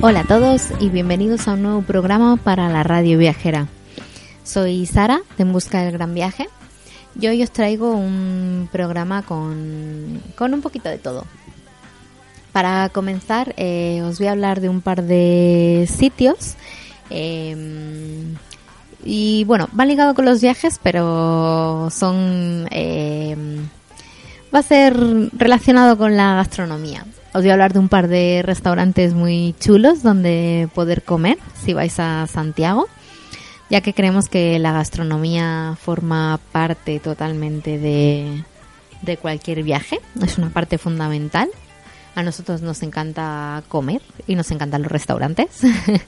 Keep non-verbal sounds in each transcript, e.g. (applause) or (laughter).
Hola a todos y bienvenidos a un nuevo programa para la radio viajera. Soy Sara de En Busca del Gran Viaje y hoy os traigo un programa con, con un poquito de todo. Para comenzar eh, os voy a hablar de un par de sitios eh, y bueno, van ligados con los viajes pero son... eh, va a ser relacionado con la gastronomía. Os voy a hablar de un par de restaurantes muy chulos donde poder comer si vais a Santiago, ya que creemos que la gastronomía forma parte totalmente de, de cualquier viaje, es una parte fundamental. A nosotros nos encanta comer y nos encantan los restaurantes.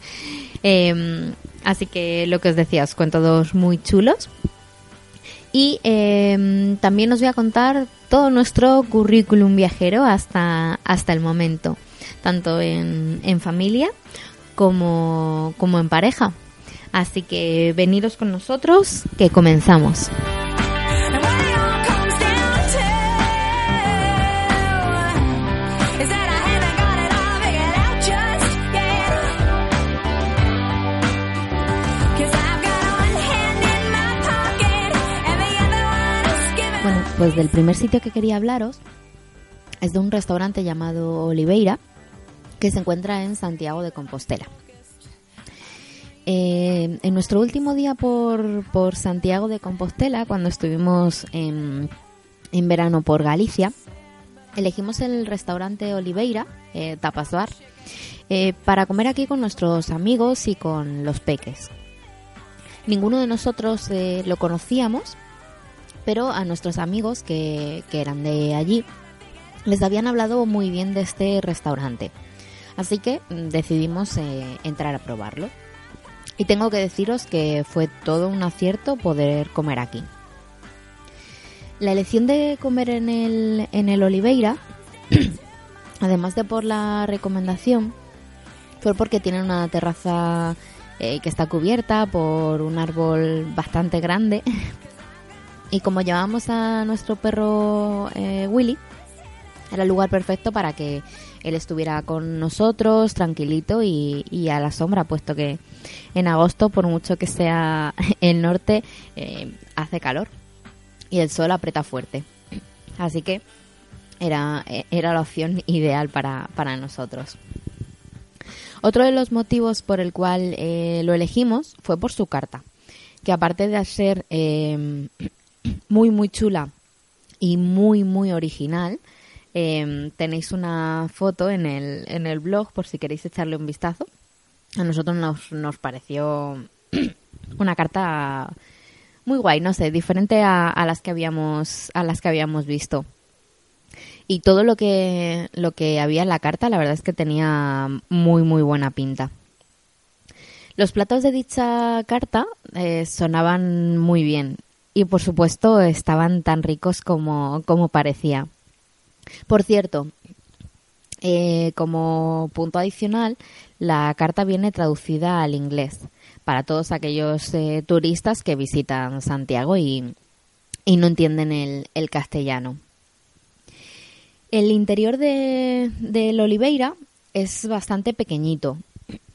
(laughs) Em, así que lo que os decía, os cuento dos muy chulos. Y eh, también os voy a contar todo nuestro currículum viajero hasta, hasta el momento, tanto en, en familia como, como en pareja. Así que veniros con nosotros, que comenzamos. Pues del primer sitio que quería hablaros es de un restaurante llamado Oliveira, que se encuentra en Santiago de Compostela. Eh, en nuestro último día por, por Santiago de Compostela, cuando estuvimos en, en verano por Galicia, elegimos el restaurante Oliveira, eh, Tapas Bar, eh, para comer aquí con nuestros amigos y con los peques. Ninguno de nosotros lo conocíamos, pero a nuestros amigos que, que eran de allí les habían hablado muy bien de este restaurante. Así que mm, decidimos eh, entrar a probarlo. Y tengo que deciros que fue todo un acierto poder comer aquí. La elección de comer en el, en el Oliveira, (clears throat) además de por la recomendación, fue porque tiene una terraza eh, que está cubierta por un árbol bastante grande. (laughs) y como llevamos a nuestro perro eh, Willy, era el lugar perfecto para que él estuviera con nosotros, tranquilito y, y a la sombra, puesto que en agosto, por mucho que sea (laughs) el norte, eh, hace calor y el sol aprieta fuerte. Así que era, eh, era la opción ideal para, para nosotros. Otro de los motivos por el cual eh, lo elegimos fue por su carta, que aparte de ser eh, muy muy chula y muy muy original, eh, tenéis una foto en el, en el blog por si queréis echarle un vistazo. A nosotros nos, nos pareció (clears throat) una carta muy guay, no sé, diferente a, a las que habíamos a las que habíamos visto. y todo lo que, lo que había en la carta, la verdad es que tenía muy, muy buena pinta. Los platos de dicha carta eh, sonaban muy bien y, por supuesto, estaban tan ricos como, como parecía. Por cierto, eh, como punto adicional, la carta viene traducida al inglés para todos aquellos eh, turistas que visitan Santiago y, y no entienden el, el castellano. El interior de, del Oliveira es bastante pequeñito.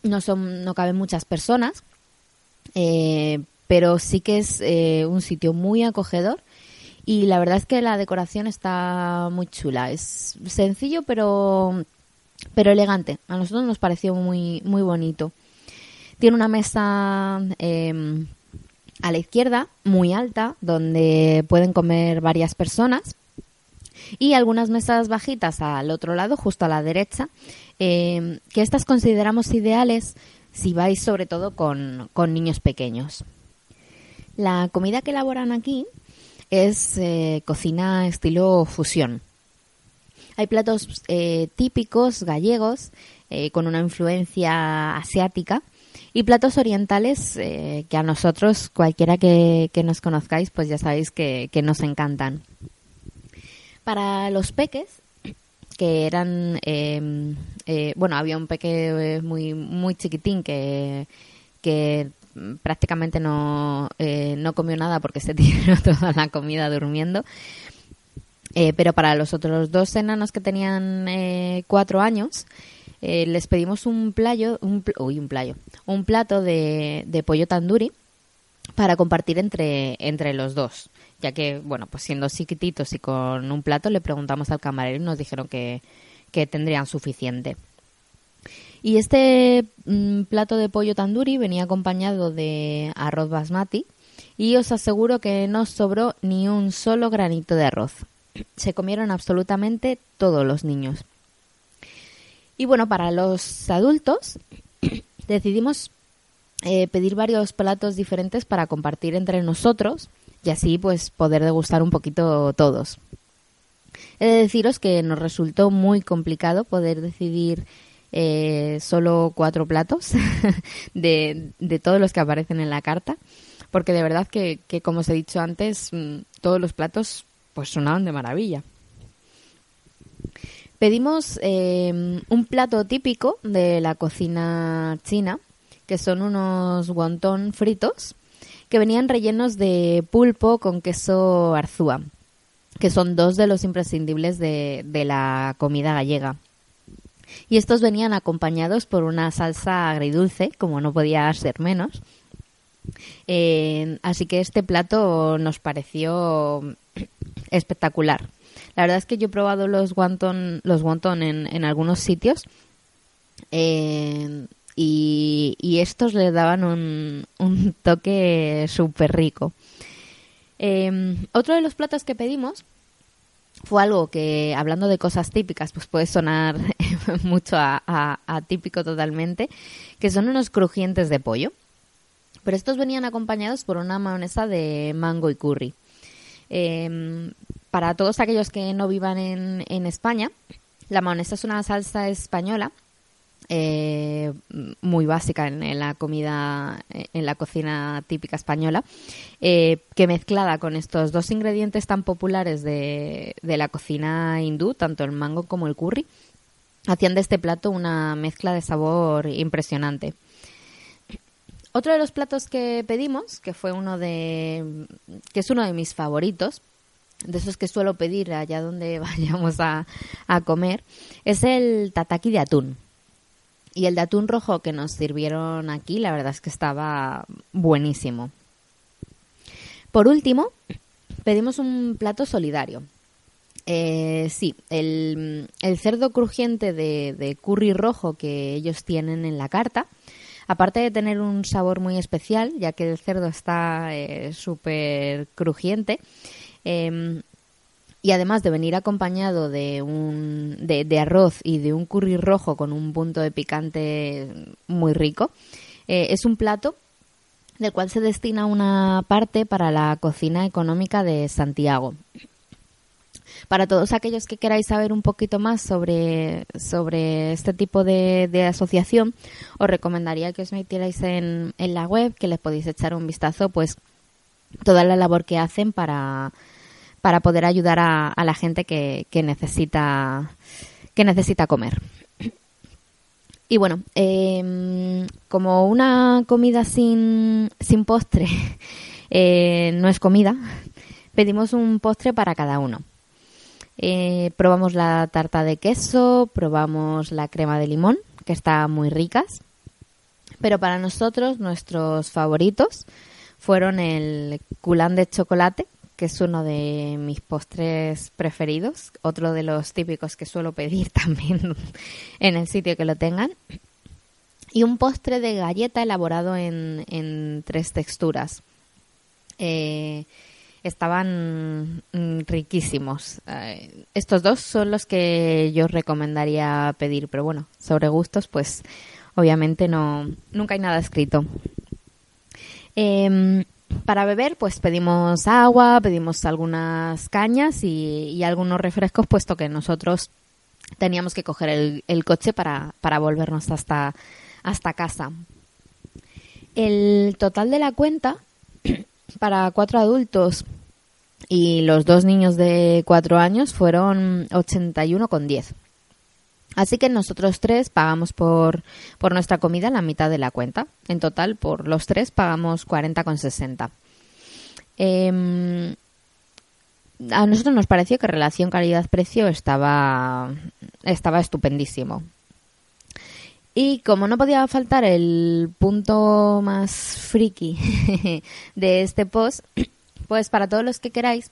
No, son, no caben muchas personas, eh, pero sí que es eh, un sitio muy acogedor y la verdad es que la decoración está muy chula. Es sencillo pero, pero elegante. A nosotros nos pareció muy, muy bonito. Tiene una mesa eh, a la izquierda, muy alta, donde pueden comer varias personas y algunas mesas bajitas al otro lado, justo a la derecha, eh, que estas consideramos ideales si vais sobre todo con, con niños pequeños. La comida que elaboran aquí es eh, cocina estilo fusión. Hay platos eh, típicos gallegos eh, con una influencia asiática y platos orientales que a nosotros, cualquiera que, que nos conozcáis, pues ya sabéis que, que nos encantan. Para los peques, que eran, eh, bueno, había un peque muy muy chiquitín que, que prácticamente no, eh, no comió nada porque se (laughs) tiró toda la comida durmiendo. Eh, pero para los otros dos enanos que tenían eh, cuatro años, eh, les pedimos un playo, un, uy, un playo, un plato de, de pollo tanduri para compartir entre, entre los dos. Ya que, bueno, pues siendo chiquititos y con un plato, le preguntamos al camarero y nos dijeron que, que tendrían suficiente. Y este mm, plato de pollo tanduri venía acompañado de arroz basmati y os aseguro que no sobró ni un solo granito de arroz. Se comieron absolutamente todos los niños. Y bueno, para los adultos (clears throat) decidimos eh, pedir varios platos diferentes para compartir entre nosotros y así pues poder degustar un poquito todos. He de deciros que nos resultó muy complicado poder decidir eh, solo cuatro platos (laughs) de, de todos los que aparecen en la carta, porque de verdad que, que, como os he dicho antes, mm, todos los platos pues sonaban de maravilla. Pedimos eh, un plato típico de la cocina china, que son unos guantón fritos, que venían rellenos de pulpo con queso arzúa, que son dos de los imprescindibles de, de la comida gallega. Y estos venían acompañados por una salsa agridulce, como no podía ser menos. Eh, así que este plato nos pareció espectacular. La verdad es que yo he probado los guantón, los guantón en, en algunos sitios eh, y, y estos le daban un, un toque súper rico. Eh, otro de los platos que pedimos fue algo que, hablando de cosas típicas, pues puede sonar (laughs) mucho a, típico totalmente, que son unos crujientes de pollo. Pero estos venían acompañados por una mayonesa de mango y curry. Eh, para todos aquellos que no vivan en, en España, la mayonesa es una salsa española eh, muy básica en, la comida, en la cocina típica española, eh, que mezclada con estos dos ingredientes tan populares de, de, la cocina hindú, tanto el mango como el curry, hacían de este plato una mezcla de sabor impresionante. Otro de los platos que pedimos, que fue uno de, que es uno de mis favoritos, de esos que suelo pedir allá donde (laughs) vayamos a, a comer, es el tataki de atún. Y el de atún rojo que nos sirvieron aquí, la verdad es que estaba buenísimo. Por último, pedimos un plato solidario. Eh, sí, el, cerdo crujiente de, curry rojo que ellos tienen en la carta, aparte de tener un sabor muy especial, ya que el cerdo está eh, súper crujiente, eh, y además de venir acompañado de, un, de, arroz y de un curry rojo con un punto de picante muy rico, eh, es un plato del cual se destina una parte para la cocina económica de Santiago. Para todos aquellos que queráis saber un poquito más sobre, sobre este tipo de, de asociación, os recomendaría que os metierais en, en la web, que les podéis echar un vistazo, pues toda la labor que hacen para, para poder ayudar a, la gente que, que necesita que necesita comer. Y bueno, em, como una comida sin, sin postre (laughs) eh, no es comida, pedimos un postre para cada uno. Eh, probamos la tarta de queso, probamos la crema de limón, que está muy ricas. Pero para nosotros, nuestros favoritos fueron el culán de chocolate, que es uno de mis postres preferidos, otro de los típicos que suelo pedir (laughs) también en el sitio que lo tengan, y un postre de galleta elaborado en, en tres texturas. Eh, estaban riquísimos. Eh, estos dos son los que yo recomendaría pedir, pero bueno, sobre gustos, pues obviamente no, nunca hay nada escrito. Em, para beber, pues pedimos agua, pedimos algunas cañas y, algunos refrescos, puesto que nosotros teníamos que coger el, el coche para, para volvernos hasta, hasta casa. El total de la cuenta (clears throat) para cuatro adultos y los dos niños de cuatro años fueron 81,10. Así que nosotros tres pagamos por, por nuestra comida la mitad de la cuenta. En total, por los tres pagamos 40,60. Eh, a nosotros nos pareció que relación calidad-precio estaba, estaba estupendísimo. Y como no podía faltar el punto más friki (laughs) de este post, pues para todos los que queráis,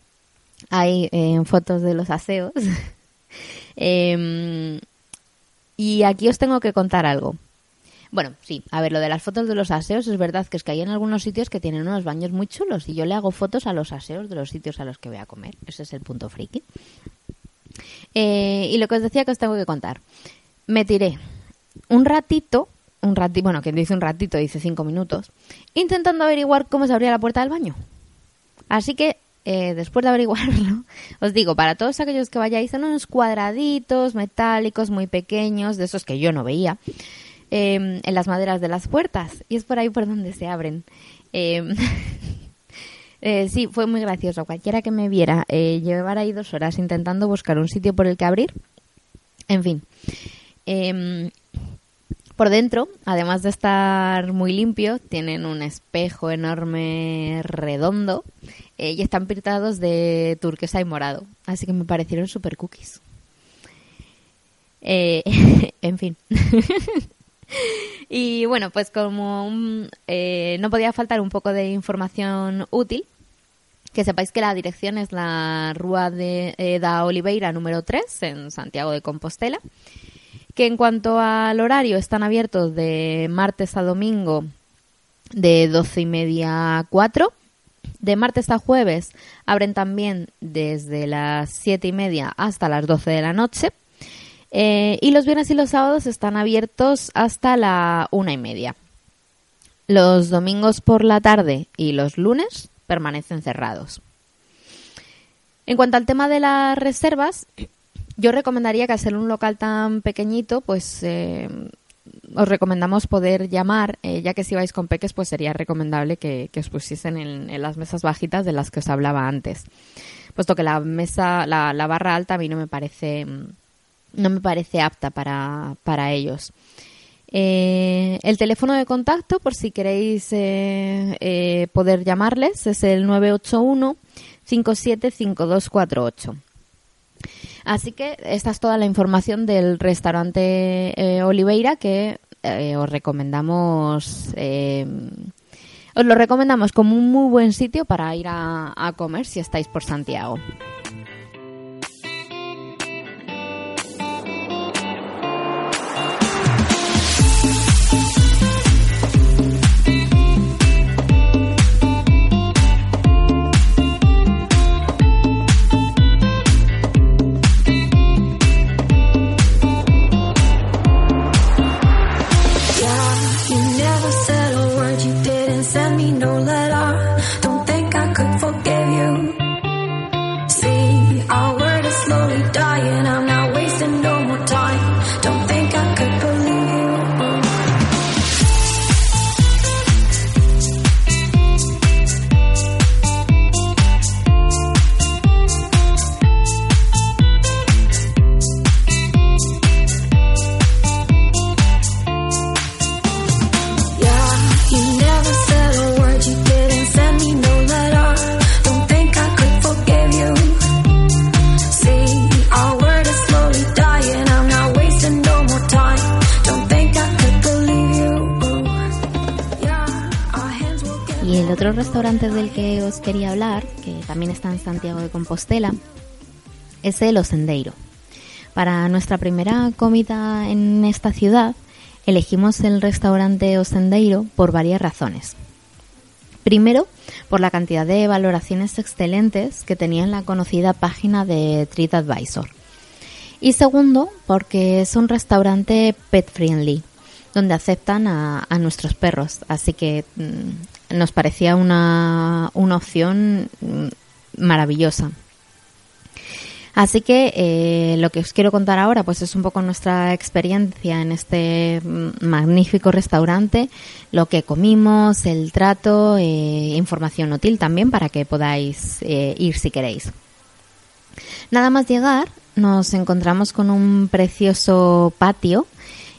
hay eh, fotos de los aseos. (laughs) Em, y aquí os tengo que contar algo. Bueno, sí, a ver, lo de las fotos de los aseos es verdad que es que hay en algunos sitios que tienen unos baños muy chulos y yo le hago fotos a los aseos de los sitios a los que voy a comer. Ese es el punto friki. Eh, y lo que os decía que os tengo que contar. Me tiré un ratito, un ratito, bueno, quien dice un ratito dice cinco minutos, intentando averiguar cómo se abría la puerta del baño. Así que eh, después de averiguarlo, (laughs) os digo, para todos aquellos que vayáis, son unos cuadraditos metálicos muy pequeños, de esos que yo no veía, eh, en las maderas de las puertas. Y es por ahí por donde se abren. Eh, (laughs) eh, sí, fue muy gracioso. Cualquiera que me viera eh, llevar ahí dos horas intentando buscar un sitio por el que abrir. En fin. Em, por dentro, además de estar muy limpio, tienen un espejo enorme redondo eh, y están pintados de turquesa y morado. Así que me parecieron super cookies. Eh, (laughs) en fin. (laughs) y bueno, pues como eh, no podía faltar un poco de información útil, que sepáis que la dirección es la Rúa de eh, da Oliveira número 3 en Santiago de Compostela que en cuanto al horario están abiertos de martes a domingo de 12 y media a 4. De martes a jueves abren también desde las 7 y media hasta las 12 de la noche. Eh, y los viernes y los sábados están abiertos hasta la una y media. Los domingos por la tarde y los lunes permanecen cerrados. En cuanto al tema de las reservas, yo recomendaría que al ser un local tan pequeñito, pues eh, os recomendamos poder llamar, eh, ya que si vais con peques, pues sería recomendable que, os pusiesen en, las mesas bajitas de las que os hablaba antes. Puesto que la mesa, la, barra alta a mí no me parece, mm, no me parece apta para, para ellos. Eh, el teléfono de contacto, por si queréis eh, poder llamarles, es el 981 575248. Así que esta es toda la información del restaurante eh, Oliveira que eh, os recomendamos. eh, os lo recomendamos como un muy buen sitio para ir a, a comer si estáis por Santiago. Está en Santiago de Compostela, es el Osendeiro. Para nuestra primera comida en esta ciudad, elegimos el restaurante Osendeiro por varias razones. Primero, por la cantidad de valoraciones excelentes que tenía en la conocida página de TripAdvisor. Y segundo, porque es un restaurante pet friendly, donde aceptan a, a nuestros perros. Así que mm, nos parecía una, una opción mm, maravillosa. Así que eh, lo que os quiero contar ahora pues es un poco nuestra experiencia en este magnífico restaurante, lo que comimos, el trato, eh, información útil también para que podáis eh, ir si queréis. Nada más llegar nos encontramos con un precioso patio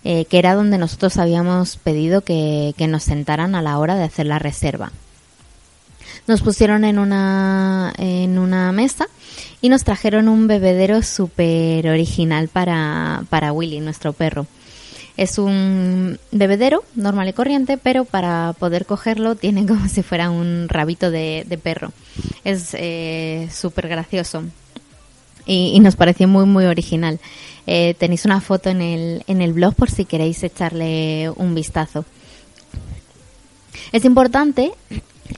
que era donde nosotros habíamos pedido que nos sentaran a la hora de hacer la reserva. Nos pusieron en una, en una mesa y nos trajeron un bebedero súper original para, para Willy, nuestro perro. Es un bebedero normal y corriente, pero para poder cogerlo tiene (laughs) como si fuera un rabito de, de perro. Es eh, súper gracioso y, y nos pareció muy, muy original. Eh, tenéis una foto en el, en el blog por si queréis echarle un vistazo. Es importante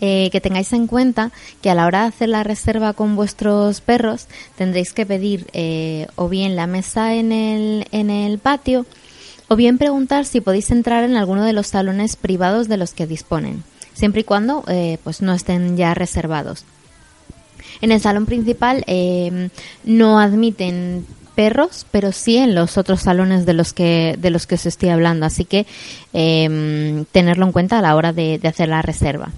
eh, que tengáis en cuenta que a la hora de hacer la reserva con vuestros perros tendréis que pedir eh, o bien la mesa en el, en el patio o bien preguntar si podéis entrar en alguno de los salones privados de los que disponen, siempre y cuando eh, pues no estén ya reservados. En el salón principal no admiten perros, pero sí en los otros salones de los que de los que os estoy hablando, así que tenerlo en cuenta a la hora de, de hacer la reserva.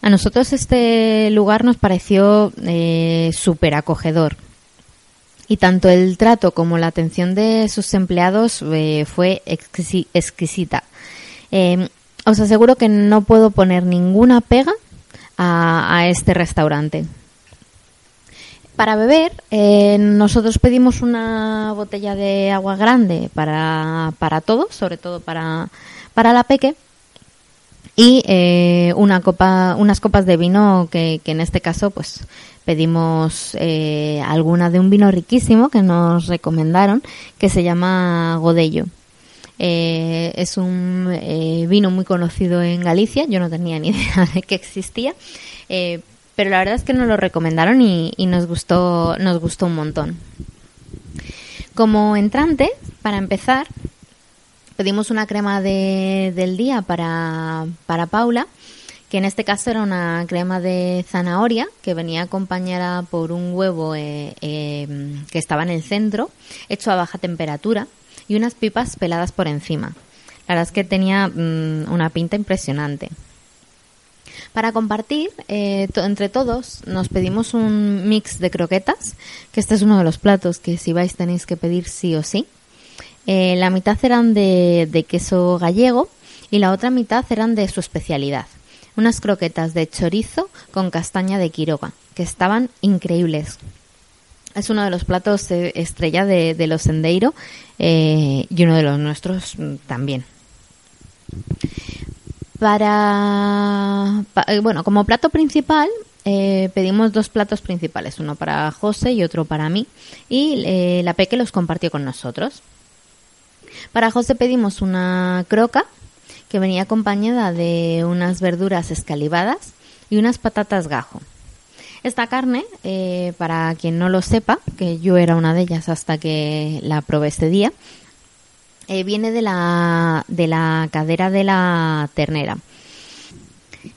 A nosotros este lugar nos pareció eh, súper acogedor. Y tanto el trato como la atención de sus empleados eh, fue exquisi- exquisita. Eh, os aseguro que no puedo poner ninguna pega a, a este restaurante. Para beber, eh, nosotros pedimos una botella de agua grande para, para todos, sobre todo para, para la peque, y eh, una copa, unas copas de vino que, que en este caso pues pedimos eh, alguna de un vino riquísimo que nos recomendaron que se llama Godello. Eh, es un eh, vino muy conocido en Galicia, yo no tenía ni (laughs) idea de que existía, pero la verdad es que nos lo recomendaron y, y nos gustó, nos gustó un montón. Como entrante, para empezar, pedimos una crema de, del día para, para Paula, que en este caso era una crema de zanahoria que venía acompañada por un huevo eh, eh, que estaba en el centro, hecho a baja temperatura, y unas pipas peladas por encima. La verdad es que tenía mm, una pinta impresionante. Para compartir eh, entre todos nos pedimos un mix de croquetas, que este es uno de los platos que si vais tenéis que pedir sí o sí. Eh, la mitad eran de, queso gallego y la otra mitad eran de su especialidad. Unas croquetas de chorizo con castaña de Quiroga, que estaban increíbles. Es uno de los platos eh, estrella de, los Sendeiro eh, y uno de los nuestros mm, también. Para, pa- bueno, como plato principal pedimos dos platos principales, uno para José y otro para mí, y la Peque los compartió con nosotros. Para José pedimos una croca que venía acompañada de unas verduras escalivadas y unas patatas gajo. Esta carne, eh, para quien no lo sepa, que yo era una de ellas hasta que la probé este día, eh, viene de la, de la cadera de la ternera.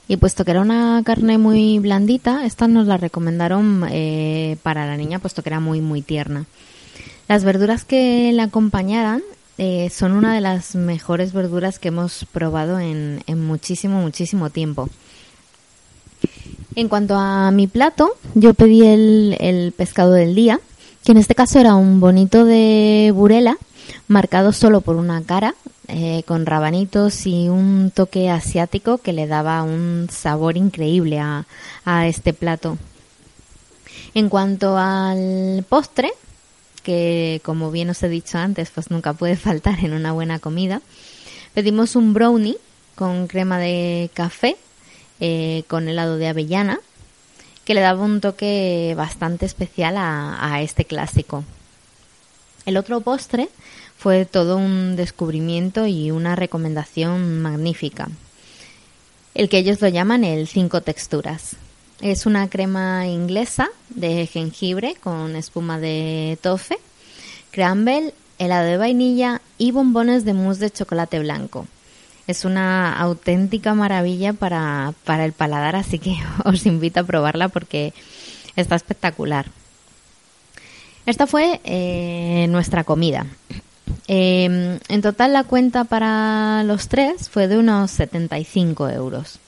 Y puesto que era una carne muy blandita, esta nos la recomendaron eh, para la niña, puesto que era muy, muy tierna. Las verduras que la acompañaran eh, son una de las mejores verduras que hemos probado en, muchísimo, muchísimo tiempo. En cuanto a mi plato, yo pedí el, el pescado del día, que en este caso era un bonito de burela, marcado solo por una cara, eh, con rabanitos y un toque asiático que le daba un sabor increíble a, a este plato. En cuanto al postre, que como bien os he dicho antes, pues nunca puede (laughs) faltar en una buena comida, pedimos un brownie con crema de café, eh, con helado de avellana, que le daba un toque bastante especial a, a este clásico. El otro postre fue todo un descubrimiento y una recomendación magnífica. El que ellos lo llaman el cinco texturas. Es una crema inglesa de jengibre con espuma de tofe, crumble, helado de vainilla y bombones de mousse de chocolate blanco. Es una auténtica maravilla para, para el paladar, así que (laughs) os invito a probarla porque está espectacular. Esta fue eh, nuestra comida. Eh, en total la cuenta para los tres fue de unos 75 euros.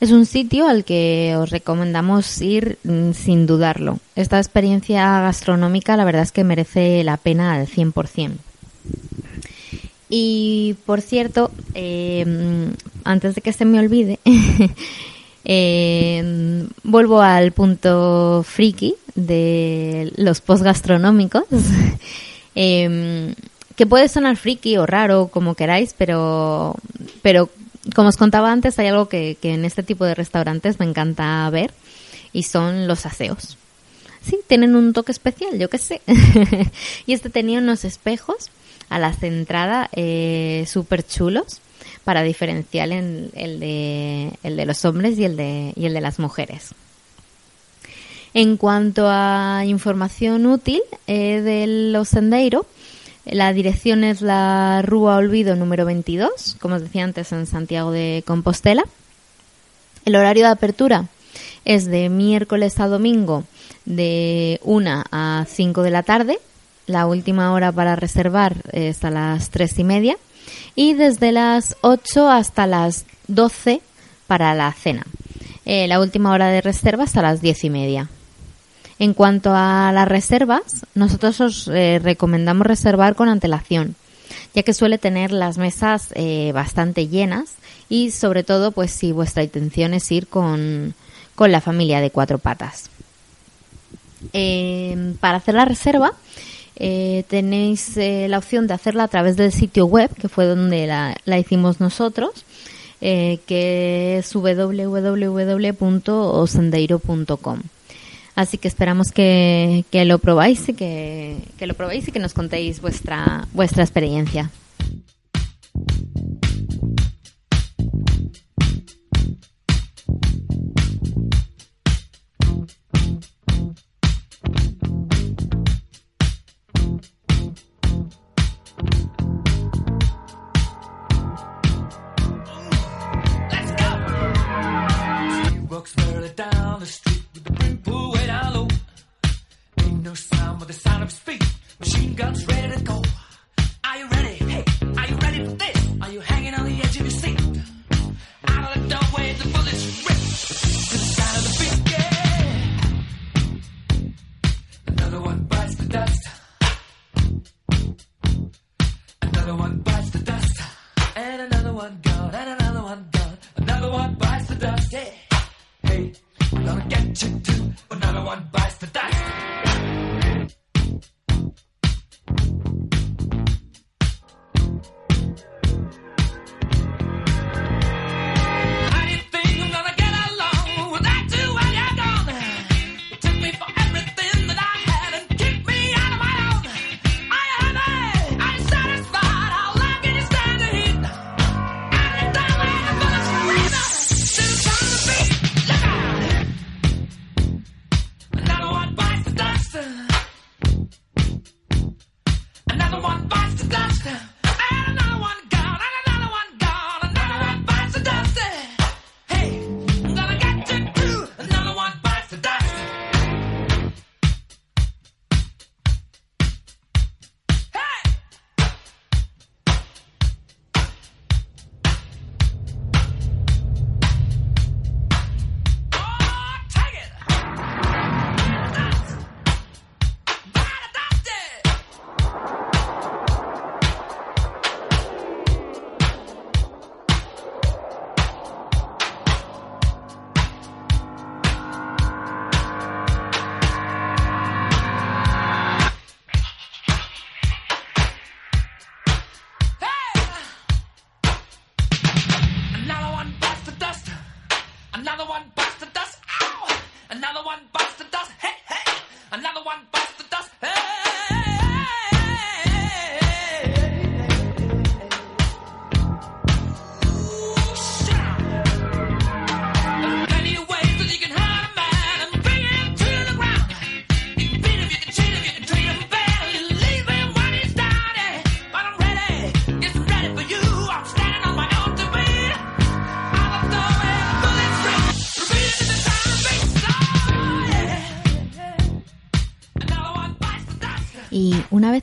Es un sitio al que os recomendamos ir mm, sin dudarlo. Esta experiencia gastronómica la verdad es que merece la pena al 100%. Y por cierto, eh, antes de que se me olvide, (laughs) eh, vuelvo al punto friki de los post gastronómicos. (laughs) eh, que puede sonar friki o raro, como queráis, pero, pero como os contaba antes, hay algo que, que en este tipo de restaurantes me encanta ver y son los aseos. Sí, tienen un toque especial, yo qué sé. (laughs) y este tenía unos espejos a la entrada eh, súper chulos para diferenciar en- el, de, el de los hombres y el de, y el de las mujeres. En cuanto a información útil eh, de los sendeiro, la dirección es la Rúa Olvido número 22, como os decía antes, en Santiago de Compostela. El horario de apertura es de miércoles a domingo de 1 a 5 de la tarde. La última hora para reservar es a las 3 y media. Y desde las 8 hasta las 12 para la cena. Eh, la última hora de reserva hasta las 10 y media. En cuanto a las reservas, nosotros os eh, recomendamos reservar con antelación, ya que suele tener las mesas eh, bastante llenas y sobre todo pues si vuestra intención es ir con, con la familia de cuatro patas. Eh, para hacer la reserva eh, tenéis eh, la opción de hacerla a través del sitio web, que fue donde la, la hicimos nosotros, que es www.osendeiro.com. Así que esperamos que, que lo probáis y que, que lo probéis y que nos contéis vuestra, vuestra experiencia.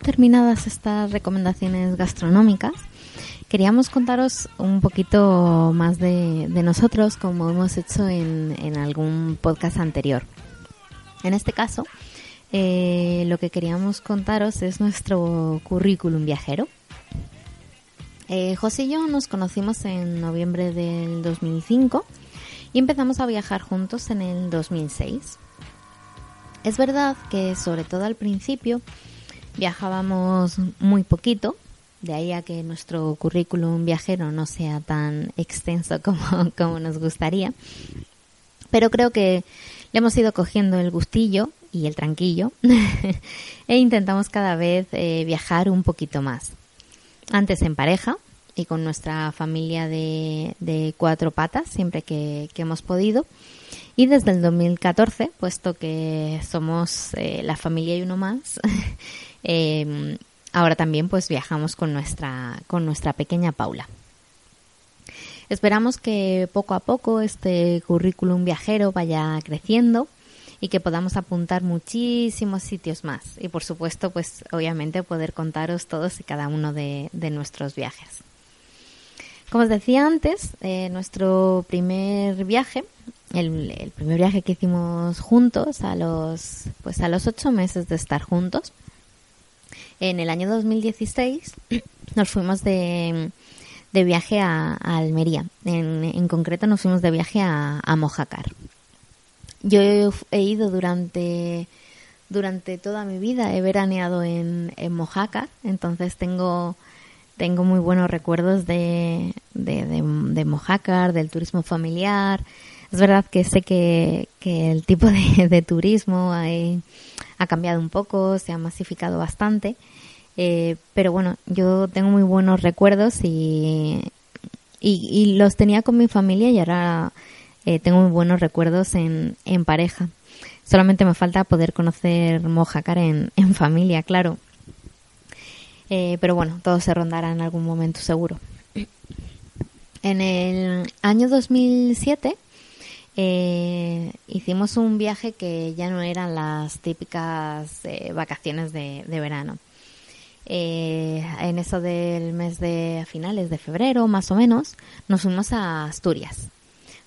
Terminadas estas recomendaciones gastronómicas, queríamos contaros un poquito más de, nosotros, como hemos hecho en, en algún podcast anterior. En este caso, eh, lo que queríamos contaros es nuestro currículum viajero. Eh, José y yo nos conocimos en noviembre del 2005 y empezamos a viajar juntos en el 2006. Es verdad que sobre todo al principio viajábamos muy poquito, de ahí a que nuestro currículum viajero no sea tan extenso (laughs) como, como nos gustaría. Pero creo que le hemos ido cogiendo el gustillo y el tranquillo (laughs) e intentamos cada vez eh, viajar un poquito más. Antes en pareja y con nuestra familia de, de cuatro patas, siempre que, que hemos podido. Y desde el 2014, puesto que somos eh, la familia y uno más, (laughs) eh, ahora también pues viajamos con nuestra, con nuestra pequeña Paula. Esperamos que poco a poco este currículum viajero vaya creciendo y que podamos apuntar muchísimos sitios más. Y por supuesto, pues obviamente poder contaros todos y cada uno de, de nuestros viajes. Como os decía antes, eh, nuestro primer viaje, el, el primer viaje que hicimos juntos a los, pues a los ocho meses de estar juntos, en el año 2016 nos fuimos de, de viaje a, Almería. En, en concreto nos fuimos de viaje a, Mojácar. Yo he, ido durante, durante toda mi vida, he veraneado en, en Mojácar, entonces tengo, tengo muy buenos recuerdos de, de, de, de Mojácar, del turismo familiar. Es verdad que sé que, que el tipo de, de turismo ha, ha cambiado un poco, se ha masificado bastante. Eh, pero bueno, yo tengo muy buenos recuerdos y, los tenía con mi familia y ahora eh, tengo muy buenos recuerdos en, en pareja. Solamente me falta poder conocer Mojácar en, (laughs) en familia, claro. Eh, pero bueno, todo se rondará en algún momento seguro. En el año 2007 eh, hicimos un viaje que ya no eran las típicas eh, vacaciones de, de verano. Eh, en eso del mes de finales de febrero, más o menos, nos fuimos a Asturias.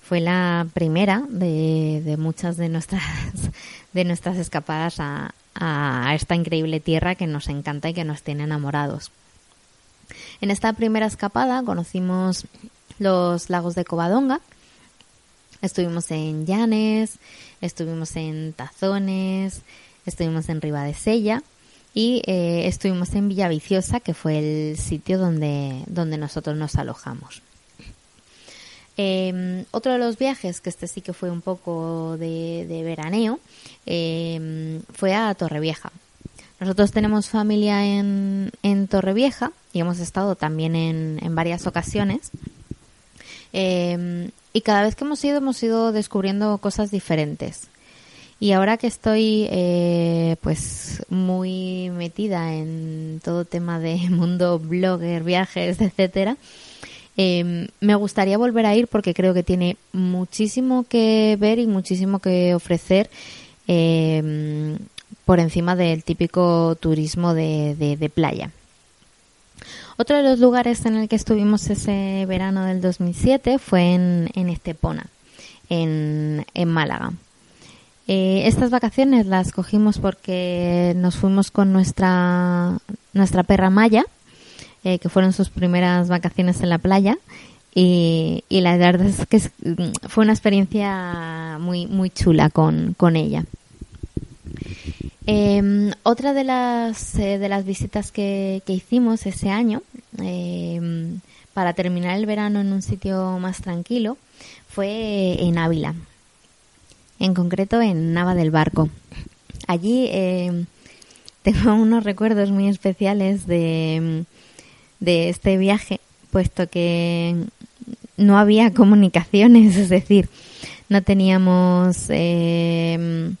Fue la primera de, de muchas de nuestras (laughs) de nuestras escapadas a, a esta increíble tierra que nos encanta y que nos tiene enamorados. En esta primera escapada conocimos los lagos de Covadonga, estuvimos en Llanes, estuvimos en Tazones, estuvimos en Ribadesella y eh, estuvimos en Villaviciosa, que fue el sitio donde, donde nosotros nos alojamos. Eh, otro de los viajes, que este sí que fue un poco de, de veraneo, eh, fue a Torrevieja. Nosotros tenemos familia en, en Torrevieja y hemos estado también en, en varias ocasiones. Eh, y cada vez que hemos ido, hemos ido descubriendo cosas diferentes. Y ahora que estoy eh, pues muy metida en todo tema de (laughs) mundo blogger, viajes, etcétera, eh, me gustaría volver a ir porque creo que tiene muchísimo que ver y muchísimo que ofrecer eh, por encima del típico turismo de playa. Otro de los lugares en el que estuvimos ese verano del 2007 fue en, en Estepona, en, en Málaga. Eh, estas vacaciones las cogimos porque nos fuimos con nuestra, nuestra perra Maya, eh, que fueron sus primeras vacaciones en la playa. Y, y la verdad es que es- fue una experiencia muy, muy chula con, con ella. Eh, otra de las, eh, de las visitas que, que hicimos ese año, eh, para terminar el verano en un sitio más tranquilo, fue en Ávila, en concreto en Nava del Barco. allí eh, (laughs) tengo unos recuerdos muy especiales de, de este viaje, puesto que no había (laughs) comunicaciones, es decir, no teníamos eh,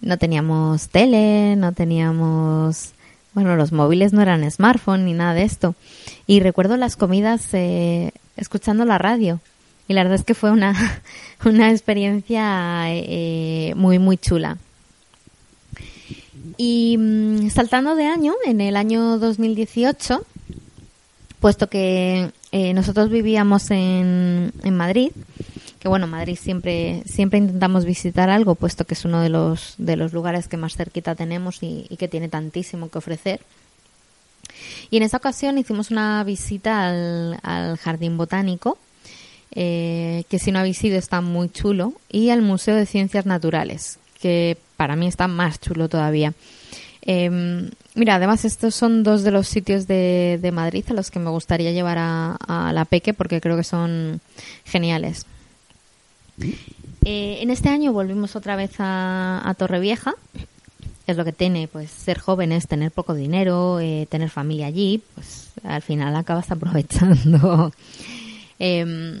no teníamos tele, no teníamos bueno, los móviles no eran smartphone ni nada de esto. Y recuerdo las comidas eh, escuchando la radio. Y la verdad es que fue una, (laughs) una experiencia eh, muy, muy chula. Y mm, saltando de año, en el año 2018, puesto que eh, nosotros vivíamos en, en Madrid, que bueno, Madrid siempre, siempre intentamos visitar algo, puesto que es uno de los, de los lugares que más cerquita tenemos y, que tiene tantísimo que ofrecer. Y en esa ocasión hicimos una visita al, Jardín Botánico, eh, que si no habéis ido está muy chulo, y al Museo de Ciencias Naturales, que para mí está más chulo todavía. Eh, mira, además estos son dos de los sitios de, de Madrid a los que me gustaría llevar a, a la Peque porque creo que son geniales. Eh, en este año volvimos otra vez a, a Torrevieja. Es lo que tiene, pues, ser jóvenes, tener poco dinero, eh, tener familia allí, pues, al final acabas (laughs) aprovechando. Em,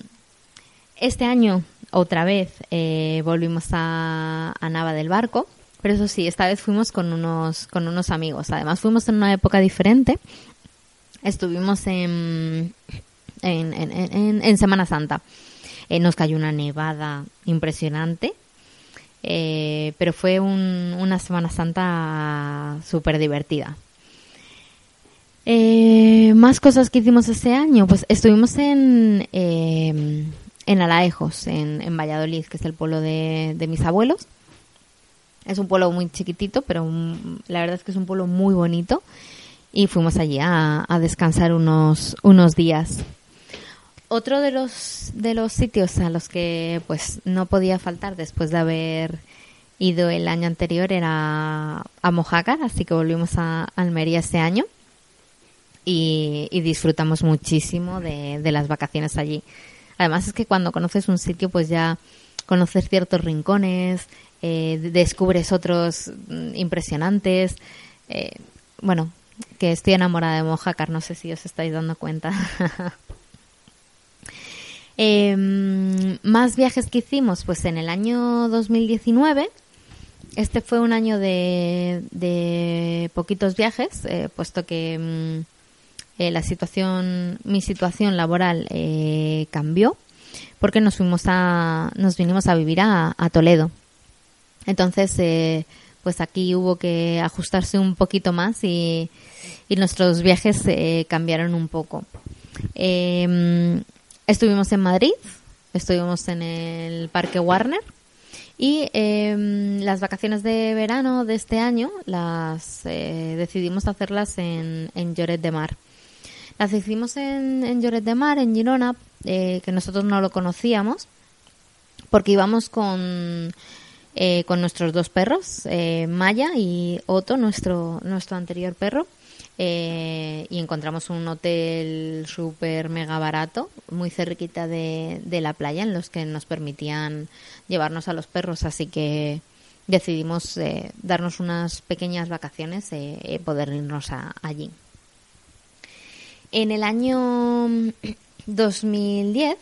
este año, otra vez, eh, volvimos a, a Nava del Barco, pero eso sí, esta vez fuimos con unos, con unos amigos. Además, fuimos en una época diferente. Estuvimos en, en, en- en- en Semana Santa. Eh, nos cayó una nevada impresionante. Eh, pero fue un- una Semana Santa súper divertida. Eh, más cosas que hicimos ese año. Pues estuvimos en, eh, en Alaejos, en, en Valladolid, que es el pueblo de, de mis abuelos. Es un pueblo muy chiquitito, pero la verdad es que es un pueblo muy bonito. Y fuimos allí a, a descansar unos, unos días. Otro de los, de los sitios a los que pues no podía faltar después de haber ido el año anterior era a Mojácar, así que volvimos a Almería este año y, disfrutamos muchísimo de, de las vacaciones allí. Además es que cuando conoces un sitio pues ya conoces ciertos rincones, eh, descubres otros mm, impresionantes. eh, bueno, que estoy enamorada de Mojácar, no sé si os estáis dando cuenta. (laughs) Em, más viajes que hicimos, pues en el año 2019. Este fue un año de, de poquitos viajes, eh, puesto que mm, eh, la situación, mi situación laboral eh, cambió, porque nos fuimos a, nos vinimos a vivir a, a Toledo. Entonces, eh, pues aquí hubo que ajustarse un poquito más y, y nuestros viajes eh, cambiaron un poco. Eh, estuvimos en Madrid, estuvimos en el Parque Warner y eh, las vacaciones de verano de este año las eh, decidimos hacerlas en, en Lloret de Mar. Las hicimos en, en Lloret de Mar, en Girona, eh, que nosotros no lo conocíamos, porque íbamos con, eh, con nuestros dos perros, eh, Maya y Otto, nuestro, nuestro anterior perro. Eh, y encontramos un hotel súper mega barato, muy cerquita de, la playa, en los que nos permitían llevarnos a los perros, así que decidimos eh, darnos unas pequeñas vacaciones y eh, poder irnos a- allí. En el año 2010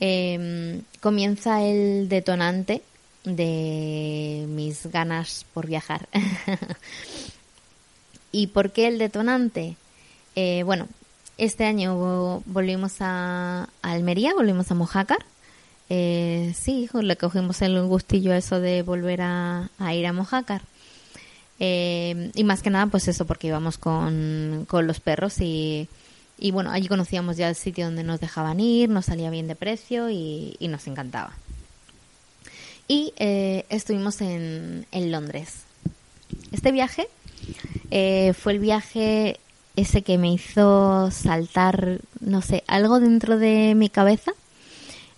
eh, comienza el detonante de mis ganas por viajar. (laughs) ¿Y por qué el detonante? Eh, bueno, este año vo- volvimos a, Almería, volvimos a Mojácar. Eh, sí, le cogimos el gustillo a eso de volver a, ir a Mojácar. Eh, y más que nada, pues eso, porque íbamos con, con los perros y, y bueno, allí conocíamos ya el sitio donde nos dejaban ir, nos salía bien de precio y, y nos encantaba. Y eh, estuvimos en, en Londres. Este viaje eh, fue el viaje ese que me hizo saltar, no sé, algo dentro de mi cabeza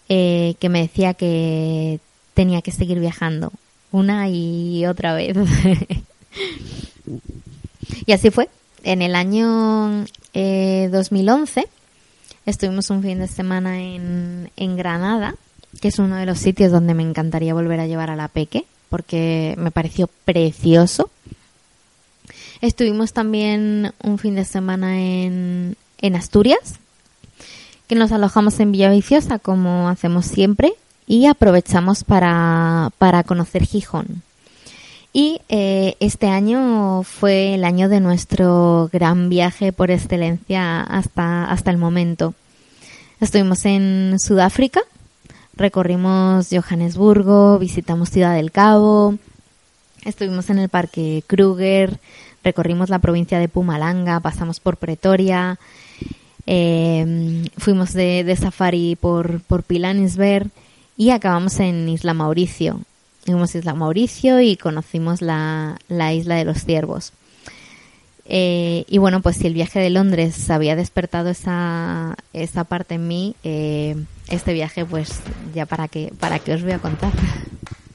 eh, que me decía que tenía que seguir viajando una y otra vez. (laughs) y así fue. En el año eh, 2011 estuvimos un fin de semana en, en Granada, que es uno de los sitios donde me encantaría volver a llevar a la Peque. porque me pareció precioso. Estuvimos también un fin de semana en, en Asturias, que nos alojamos en Villaviciosa como hacemos siempre y aprovechamos para, para conocer Gijón. Y eh, este año fue el año de nuestro gran viaje por excelencia hasta, hasta el momento. Estuvimos en Sudáfrica, recorrimos Johannesburgo, visitamos Ciudad del Cabo, estuvimos en el Parque Kruger, recorrimos la provincia de Pumalanga, pasamos por Pretoria, eh, fuimos de, safari por, por Pilanesberg y acabamos en Isla Mauricio. Fuimos a Isla Mauricio y conocimos la, la Isla de los Ciervos. Eh, y bueno, pues si el viaje de Londres había despertado esa, parte en mí, eh, este viaje pues ya para qué, para qué os voy a contar. (laughs)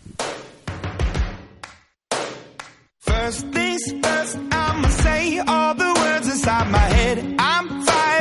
First things first, I'ma say all the words inside my head. I'm fired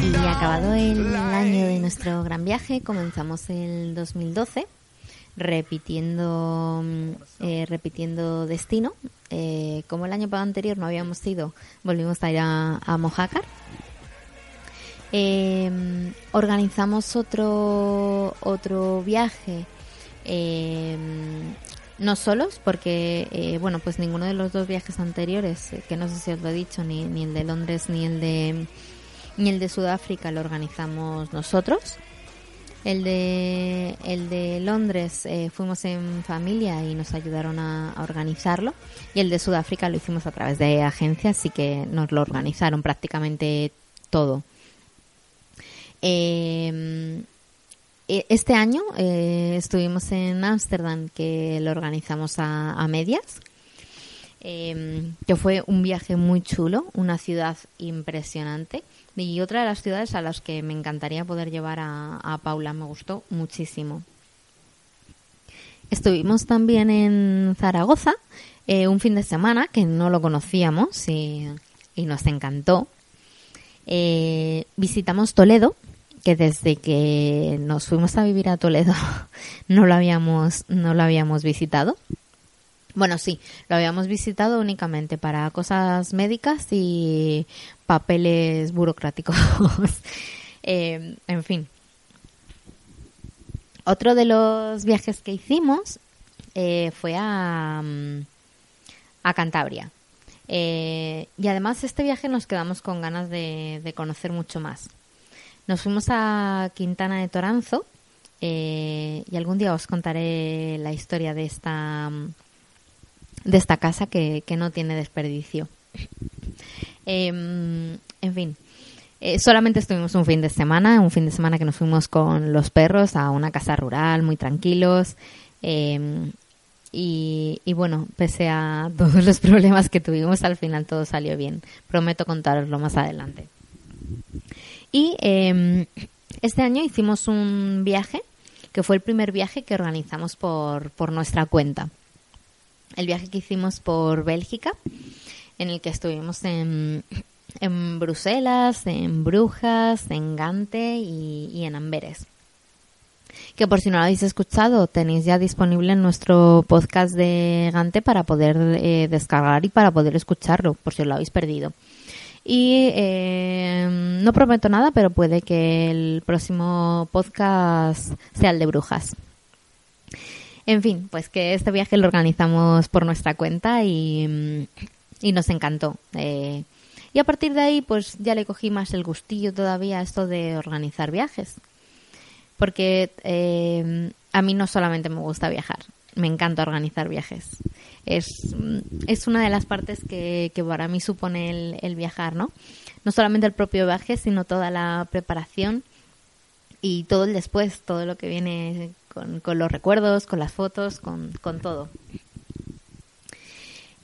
Y acabado el año de nuestro gran viaje, comenzamos el 2012 repitiendo mm, eh, repitiendo destino. Eh, como el año anterior no habíamos ido, volvimos a ir a, a Mojácar. Eh, organizamos otro otro viaje eh, no solos porque eh, bueno pues ninguno de los dos viajes anteriores eh, que no sé si os lo he dicho ni, el de Londres ni el de ni el de Sudáfrica lo organizamos nosotros. El de el de Londres eh, fuimos en familia y nos ayudaron a, organizarlo. Y el de Sudáfrica lo hicimos a través de agencias así que nos lo organizaron prácticamente todo. Eh, este año eh, estuvimos en Ámsterdam, que lo organizamos a, medias, eh, que fue un viaje muy chulo, una ciudad impresionante y otra de las ciudades a las que me encantaría poder llevar a, Paula, me gustó muchísimo. Estuvimos también en Zaragoza eh, un fin de semana que no lo conocíamos y, nos encantó. Eh, visitamos Toledo, que desde que nos fuimos a vivir a Toledo (laughs) no lo habíamos, no lo habíamos visitado. Bueno, sí, lo habíamos visitado únicamente para cosas médicas y papeles burocráticos. (laughs) Eh, en fin. Otro de los viajes que hicimos eh, fue a, mm, a Cantabria. Eh, y además este viaje nos quedamos con ganas de, de conocer mucho más. Nos fuimos a Quintana de Toranzo eh, y algún día os contaré la historia de esta de esta casa que, que no tiene desperdicio. Em, en fin, eh, solamente estuvimos un fin de semana, un fin de semana que nos fuimos con los perros a una casa rural, muy tranquilos. em, y, y bueno, pese a (laughs) todos los problemas que tuvimos, al final todo salió bien. Prometo contaroslo más adelante. Y eh, este año hicimos un viaje, que fue el primer viaje que organizamos por, por nuestra cuenta. El viaje que hicimos por Bélgica, en el que estuvimos en, en Bruselas, en Brujas, en Gante y, en Amberes. Que por si no lo habéis escuchado, tenéis ya disponible en nuestro podcast de Gante para poder eh, descargar y para poder escucharlo, por si lo habéis perdido. Y eh, no prometo nada, pero puede que el próximo podcast sea el de brujas. En fin, pues que este viaje lo organizamos por nuestra cuenta y, y nos encantó. Eh, y a partir de ahí, pues ya le cogí más el gustillo todavía a esto de organizar viajes. Porque eh, a mí no solamente me gusta viajar, me encanta organizar viajes. Es, es una de las partes que, que para mí supone el, viajar, ¿no? No solamente el propio viaje, sino toda la preparación y todo el después, todo lo que viene con, con los recuerdos, con las fotos, con, con todo.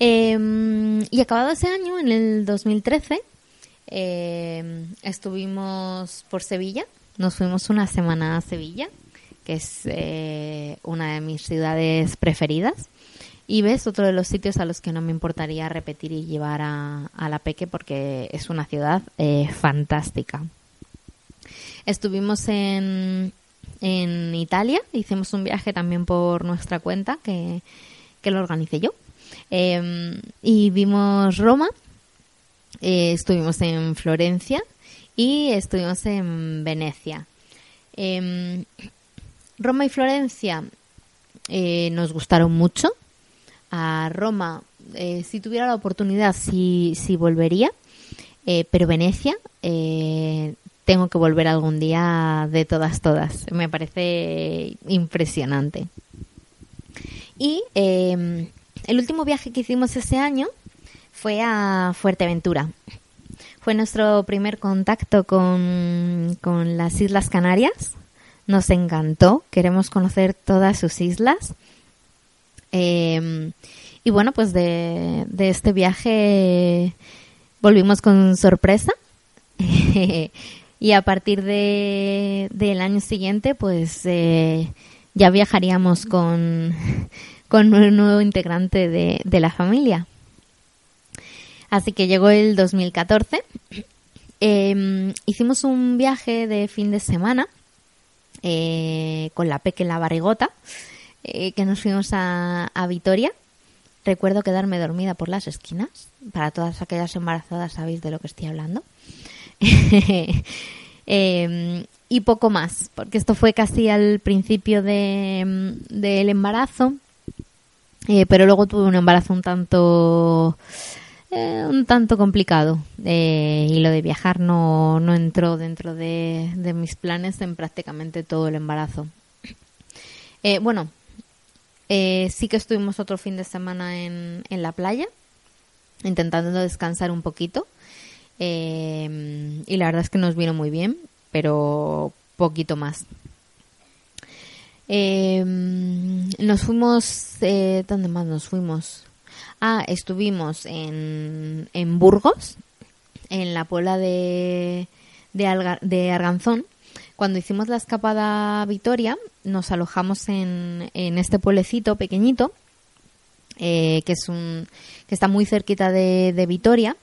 Eh, y acabado ese año, en el 2013, eh, estuvimos por Sevilla. Nos fuimos una semana a Sevilla, que es eh, una de mis ciudades preferidas. Y ves otro de los sitios a los que no me importaría repetir y llevar a, a la Peque porque es una ciudad eh, fantástica. Estuvimos en, en Italia, hicimos un viaje también por nuestra cuenta que, que lo organicé yo. Eh, y vimos Roma, eh, estuvimos en Florencia y estuvimos en Venecia. Eh, Roma y Florencia eh, nos gustaron mucho. A Roma, eh, si tuviera la oportunidad, sí, sí volvería. Eh, pero Venecia, tengo que volver algún día de todas, todas. Me parece impresionante. Y eh, el último viaje que hicimos ese año fue a Fuerteventura. Fue nuestro primer contacto con, con las Islas Canarias. Nos encantó. Queremos conocer todas sus islas. Eh, y bueno, pues de, de este viaje volvimos con sorpresa. (laughs) y a partir de, del año siguiente, pues eh, ya viajaríamos con, (laughs) con un nuevo integrante de, de la familia. Así que llegó el 2014. Eh, hicimos un viaje de fin de semana eh, con la Peque en la barrigota, eh, que nos fuimos a, a Vitoria. Recuerdo quedarme dormida por las esquinas. Para todas aquellas embarazadas sabéis de lo que estoy hablando. (laughs) Eh, y poco más, porque esto fue casi al principio de, del embarazo. Eh, pero luego tuve un embarazo un tanto eh, un tanto complicado eh, y lo de viajar no, no entró dentro de, mis planes en prácticamente todo el embarazo. Eh, bueno, eh, sí que estuvimos otro fin de semana en, en la playa, intentando descansar un poquito. Eh, y la verdad es que nos vino muy bien, pero poquito más. Eh, nos fuimos, ¿dónde más nos fuimos? Ah, estuvimos en, en Burgos, en la Puebla de, de, Arganzón. Cuando hicimos la escapada Vitoria, nos alojamos en, en este pueblecito pequeñito, eh, que es un que está muy cerquita de, de Vitoria,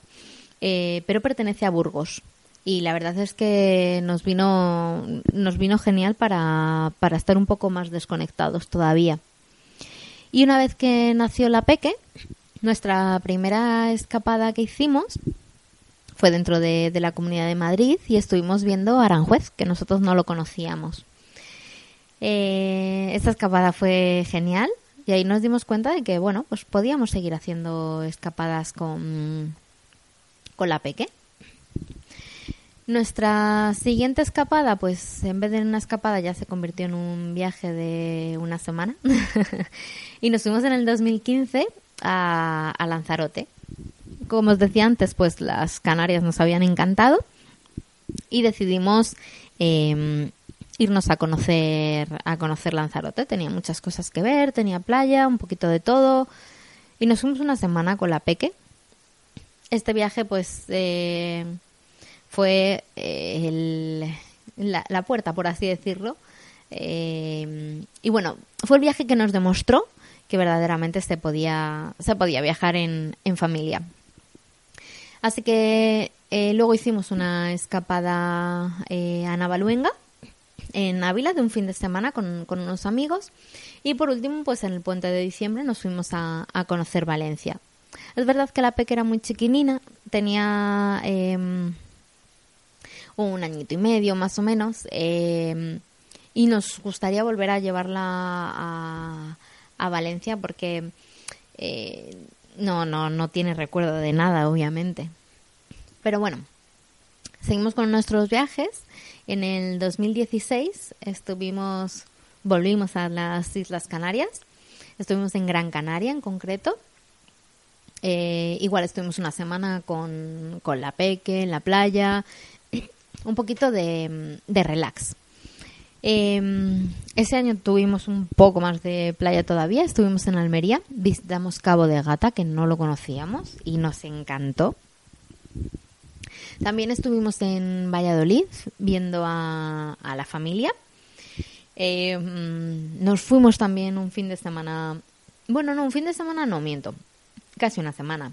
eh, pero pertenece a Burgos. y la verdad es que nos vino, nos vino genial para, para estar un poco más desconectados todavía. Y una vez que nació la Peque, nuestra primera escapada que hicimos fue dentro de, la Comunidad de Madrid y estuvimos viendo Aranjuez, que nosotros no lo conocíamos. Eh, esta escapada fue genial y ahí nos dimos cuenta de que, bueno, pues podíamos seguir haciendo escapadas con, con la Peque. Nuestra siguiente escapada, pues en vez de una escapada ya se convirtió en un viaje de una semana. (laughs) y nos fuimos en el 2015 a, Lanzarote. Como os decía antes, pues las Canarias nos habían encantado y decidimos eh, irnos a conocer a conocer Lanzarote. Tenía muchas cosas que ver, tenía playa, un poquito de todo y nos fuimos una semana con la Peque. Este viaje, pues, eh, fue eh, el- la, la puerta, por así decirlo. Eh, y bueno, fue el viaje que nos demostró que verdaderamente se podía, se podía viajar en, en familia. Así que eh, luego hicimos una escapada eh, a Navaluenga, en Ávila, de un fin de semana con, con unos amigos. Y por último, pues en el puente de diciembre nos fuimos a, a conocer Valencia. Es verdad que la Peque era muy chiquinina, tenía em, un añito y medio más o menos, em, y nos gustaría volver a llevarla a, a Valencia porque eh, no, no, no tiene recuerdo de nada, obviamente. Pero bueno, seguimos con nuestros viajes. En el 2016 estuvimos, volvimos a las Islas Canarias. Estuvimos en Gran Canaria en concreto. Eh, igual estuvimos una semana con, con la Peque en la playa. (clears throat) Un poquito de, de relax. Eh, ese año tuvimos un poco más de playa todavía. Estuvimos en Almería, visitamos Cabo de Gata, que no lo conocíamos y nos encantó. También estuvimos en Valladolid viendo a, la familia. Mm, nos fuimos también un fin de semana. Bueno, no, un fin de semana no, miento. Casi una semana.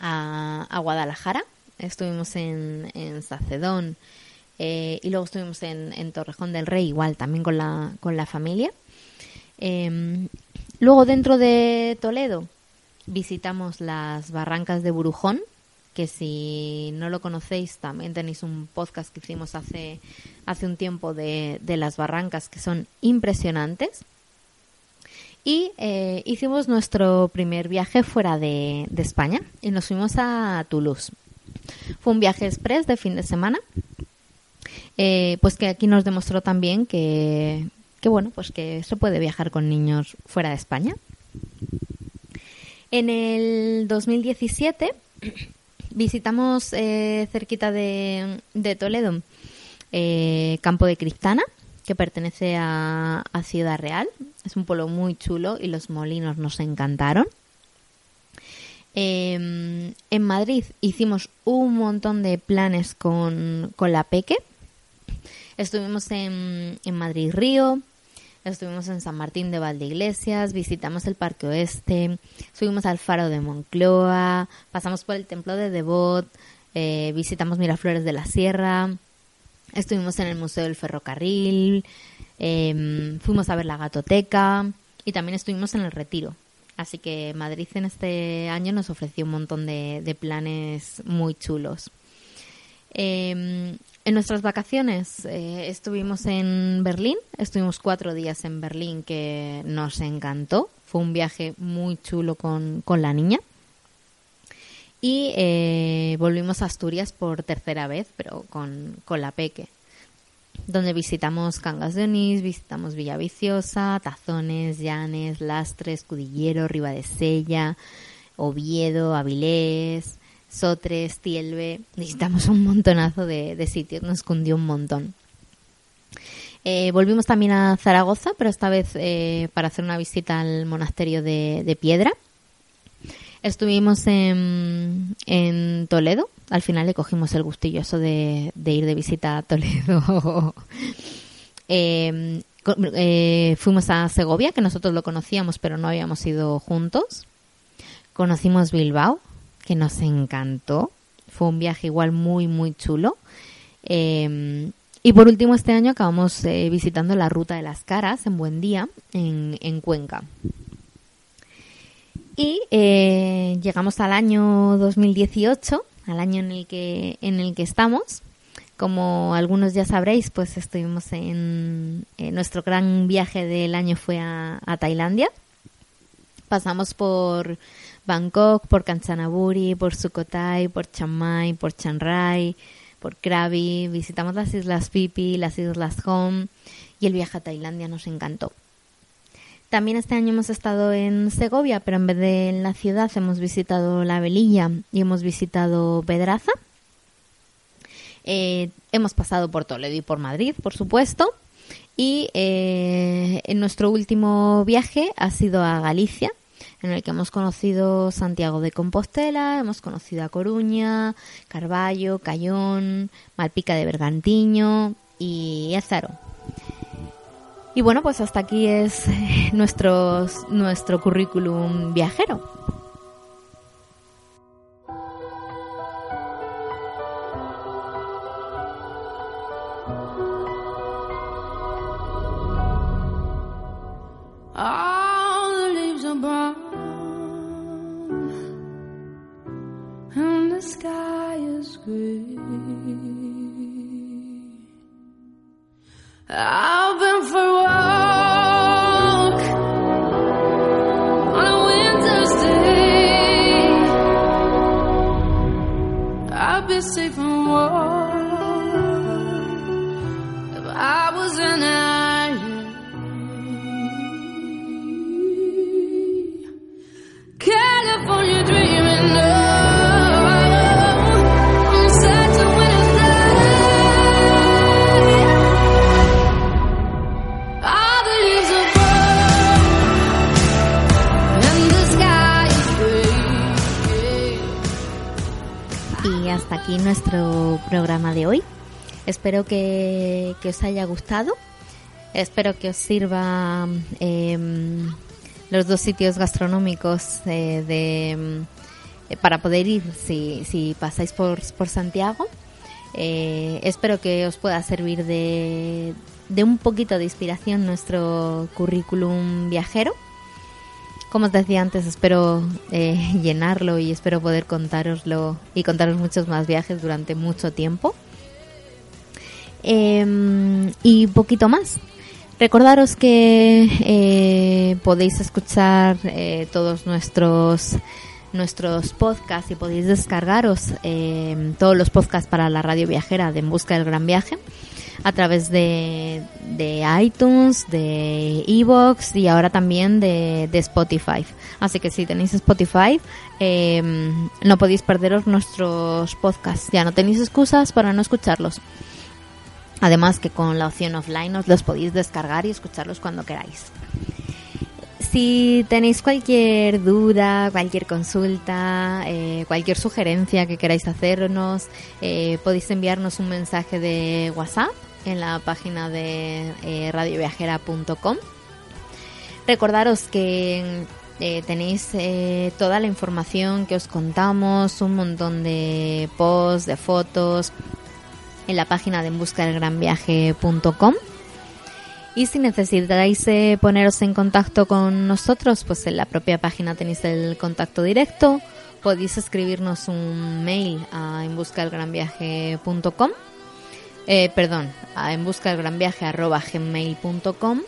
A, a Guadalajara. Estuvimos en, en Sacedón. Eh, y luego estuvimos en, Torrejón del Rey, igual, también con la, con la familia. Eh, luego, dentro de Toledo, visitamos las barrancas de Burujón, que si no lo conocéis, también tenéis un podcast que hicimos hace, hace un tiempo de, de las barrancas, que son impresionantes. Y eh, hicimos nuestro primer viaje fuera de España y nos fuimos a Toulouse. Fue un viaje express de fin de semana, eh, pues que aquí nos demostró también que, que bueno, pues que se puede viajar con niños fuera de España. En el 2017 visitamos eh, cerquita de, de Toledo eh, Campo de Cristana, que pertenece a, a Ciudad Real. Es un pueblo muy chulo y los molinos nos encantaron. Eh, en Madrid hicimos un montón de planes con, con la Peque. Estuvimos en, en Madrid Río, estuvimos en San Martín de Valdeiglesias, visitamos el Parque Oeste, subimos al Faro de Moncloa, pasamos por el Templo de Devot, eh, visitamos Miraflores de la Sierra, estuvimos en el Museo del Ferrocarril, eh, fuimos a ver la Gatoteca y también estuvimos en el Retiro. Así que Madrid en este año nos ofreció un montón de, de planes muy chulos. Eh, en nuestras vacaciones eh, estuvimos en Berlín, estuvimos cuatro días en Berlín que nos encantó, fue un viaje muy chulo con, con la niña. Y eh, volvimos a Asturias por tercera vez, pero con, con la Peque, donde visitamos Cangas de Onís, visitamos Villaviciosa, Tazones, Llanes, Lastres, Cudillero, Ribadesella, Oviedo, Avilés, Sotres, Tielbe. Visitamos un montonazo de, de sitios, nos cundió un montón. Eh, volvimos también a Zaragoza, pero esta vez eh, para hacer una visita al monasterio de, de Piedra. Estuvimos en, en Toledo. Al final le cogimos el gustillo eso de, de ir de visita a Toledo. (laughs) Co- eh, fuimos a Segovia, que nosotros lo conocíamos, pero no habíamos ido juntos. Conocimos Bilbao, nos encantó. fue un viaje igual muy, muy chulo. Eh, y por último, este año acabamos eh, visitando la Ruta de las Caras en Buen Día, en, en Cuenca. Y eh, llegamos al año 2018, al año en el que, en el que estamos. Como algunos ya sabréis, pues estuvimos en, en nuestro gran viaje del año fue a, a Tailandia. Pasamos por Bangkok, por Kanchanaburi, por Sukhothai, por Chiang Mai, por Chiang Rai, por Krabi. Visitamos las islas Phi las islas Home y el viaje a Tailandia nos encantó. También este año hemos estado en Segovia, pero en vez de en la ciudad hemos visitado La Velilla y hemos visitado Pedraza. Eh, hemos pasado por Toledo y por Madrid, por supuesto. Y eh, en nuestro último viaje ha sido a Galicia, en el que hemos conocido Santiago de Compostela, hemos conocido a Coruña, Carballo, Cayón, Malpica de Bergantiño y Ézaro. Y bueno, pues hasta aquí es (laughs) nuestros, nuestro currículum viajero. Espero que, os haya gustado. Espero que os sirva em, los dos sitios gastronómicos eh, eh, para poder ir si, pasáis por, por Santiago. Eh, espero que os pueda servir de, de un poquito de inspiración nuestro currículum viajero. Como os decía antes, espero (laughs) llenarlo y espero poder contároslo y contaros muchos más viajes durante mucho tiempo. Em, y poquito más. Recordaros que eh, podéis escuchar eh, todos nuestros nuestros podcasts y podéis descargaros eh, todos los podcasts para la radio viajera de En Busca del Gran Viaje a través de, de iTunes, de Evox y ahora también de, de Spotify. Así que si tenéis Spotify, eh, no podéis perderos nuestros podcasts. Ya no tenéis excusas para no escucharlos. Además que con la opción offline os los podéis descargar y escucharlos cuando queráis. Si tenéis cualquier duda, cualquier consulta, eh, cualquier sugerencia que queráis hacernos, eh, podéis enviarnos un mensaje de WhatsApp en la página de eh, radioviajera.com. Recordaros que tenéis toda la información que os contamos, un montón de posts, de fotos en la página de embuscadelgranviaje.com. Y si necesitáis eh, poneros en contacto con nosotros, pues en la propia página tenéis el contacto directo. Podéis escribirnos un mail a embuscadelgranviaje.com. Eh, perdón, a embuscadelgranviaje.gmail.com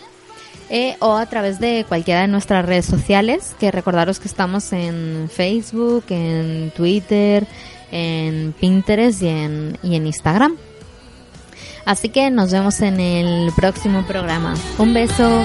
eh, o a través de cualquiera de nuestras redes sociales, que recordaros que estamos en Facebook, en Twitter, en Pinterest y en, Instagram. Así que nos vemos en el próximo programa. Un beso.